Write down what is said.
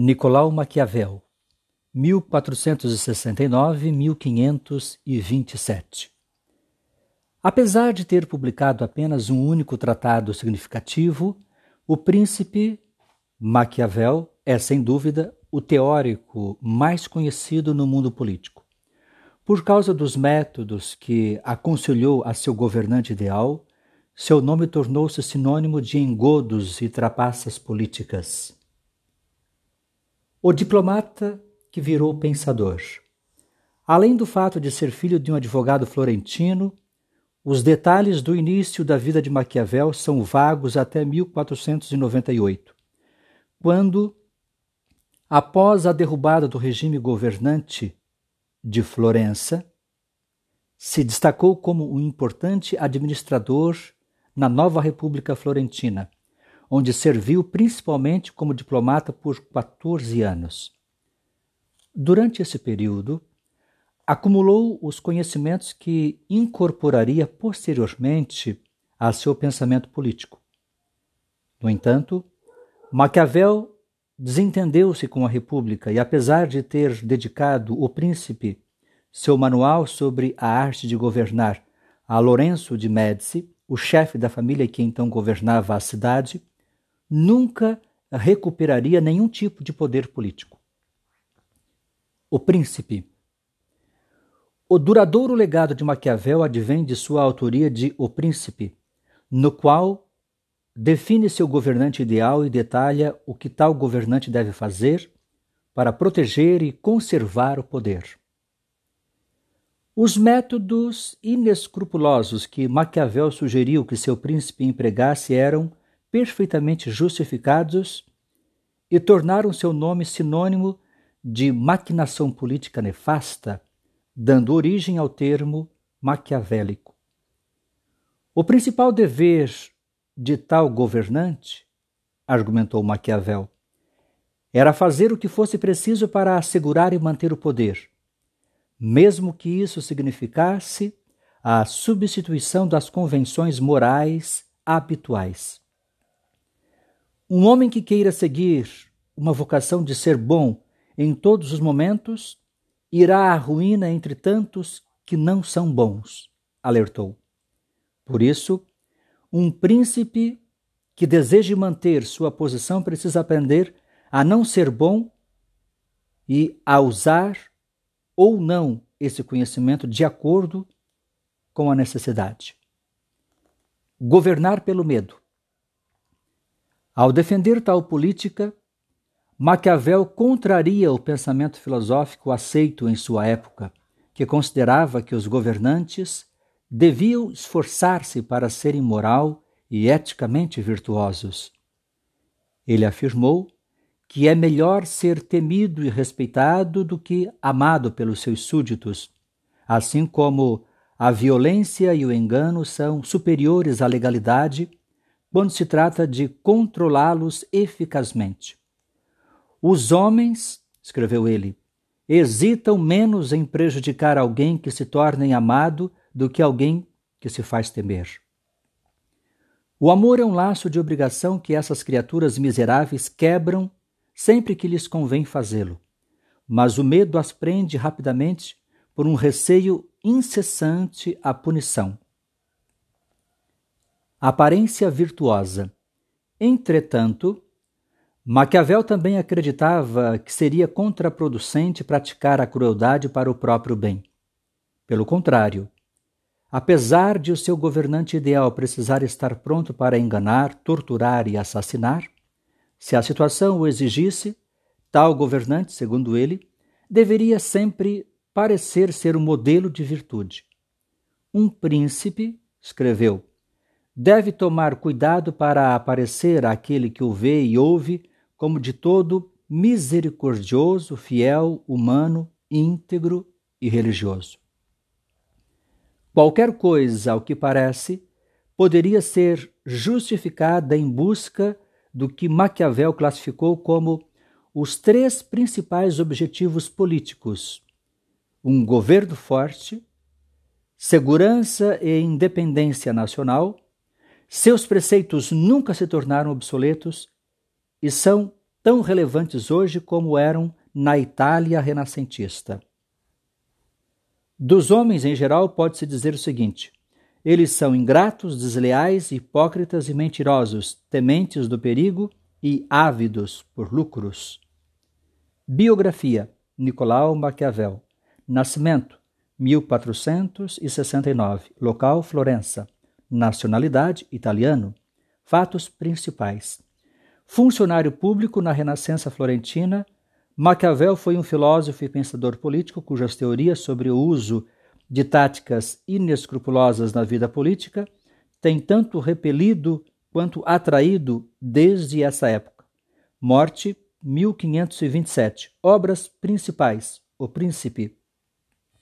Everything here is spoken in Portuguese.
Nicolau Maquiavel, 1469-1527. Apesar de ter publicado apenas um único tratado significativo, o príncipe Maquiavel é, sem dúvida, o teórico mais conhecido no mundo político. Por causa dos métodos que aconselhou a seu governante ideal, seu nome tornou-se sinônimo de engodos e trapaças políticas. O diplomata que virou pensador. Além do fato de ser filho de um advogado florentino, os detalhes do início da vida de Maquiavel são vagos até 1498, quando, após a derrubada do regime governante de Florença, se destacou como um importante administrador na nova República Florentina, onde serviu principalmente como diplomata por 14 anos. Durante esse período, acumulou os conhecimentos que incorporaria posteriormente a seu pensamento político. No entanto, Maquiavel desentendeu-se com a República e, apesar de ter dedicado o príncipe seu manual sobre a arte de governar a Lourenço de Médici, o chefe da família que então governava a cidade, nunca recuperaria nenhum tipo de poder político. O Príncipe. O duradouro legado de Maquiavel advém de sua autoria de O Príncipe, no qual define seu governante ideal e detalha o que tal governante deve fazer para proteger e conservar o poder. Os métodos inescrupulosos que Maquiavel sugeriu que seu príncipe empregasse eram perfeitamente justificados e tornaram seu nome sinônimo de maquinação política nefasta, dando origem ao termo maquiavélico. O principal dever de tal governante, argumentou Maquiavel, era fazer o que fosse preciso para assegurar e manter o poder, mesmo que isso significasse a substituição das convenções morais habituais. Um homem que queira seguir uma vocação de ser bom em todos os momentos irá à ruína entre tantos que não são bons, alertou. Por isso, um príncipe que deseje manter sua posição precisa aprender a não ser bom e a usar ou não esse conhecimento de acordo com a necessidade. Governar pelo medo. Ao defender tal política, Maquiavel contraria o pensamento filosófico aceito em sua época, que considerava que os governantes deviam esforçar-se para serem moral e eticamente virtuosos. Ele afirmou que é melhor ser temido e respeitado do que amado pelos seus súditos, assim como a violência e o engano são superiores à legalidade quando se trata de controlá-los eficazmente. Os homens, escreveu ele, hesitam menos em prejudicar alguém que se torne amado do que alguém que se faz temer. O amor é um laço de obrigação que essas criaturas miseráveis quebram sempre que lhes convém fazê-lo, mas o medo as prende rapidamente por um receio incessante à punição aparência virtuosa. Entretanto, Maquiavel também acreditava que seria contraproducente praticar a crueldade para o próprio bem. Pelo contrário, apesar de o seu governante ideal precisar estar pronto para enganar, torturar e assassinar, se a situação o exigisse, tal governante, segundo ele, deveria sempre parecer ser um modelo de virtude. Um príncipe, escreveu, deve tomar cuidado para aparecer àquele que o vê e ouve como de todo misericordioso, fiel, humano, íntegro e religioso. Qualquer coisa, ao que parece, poderia ser justificada em busca do que Maquiavel classificou como os três principais objetivos políticos: um governo forte, segurança e independência nacional seus preceitos nunca se tornaram obsoletos e são tão relevantes hoje como eram na Itália renascentista. Dos homens em geral, pode-se dizer o seguinte: eles são ingratos, desleais, hipócritas e mentirosos, tementes do perigo e ávidos por lucros. Biografia: Nicolau Maquiavel. Nascimento: 1469. Local: Florença. Nacionalidade: italiano. Fatos principais: Funcionário público na Renascença Florentina, Maquiavel foi um filósofo e pensador político cujas teorias sobre o uso de táticas inescrupulosas na vida política têm tanto repelido quanto atraído desde essa época. Morte 1527. Obras principais: O Príncipe,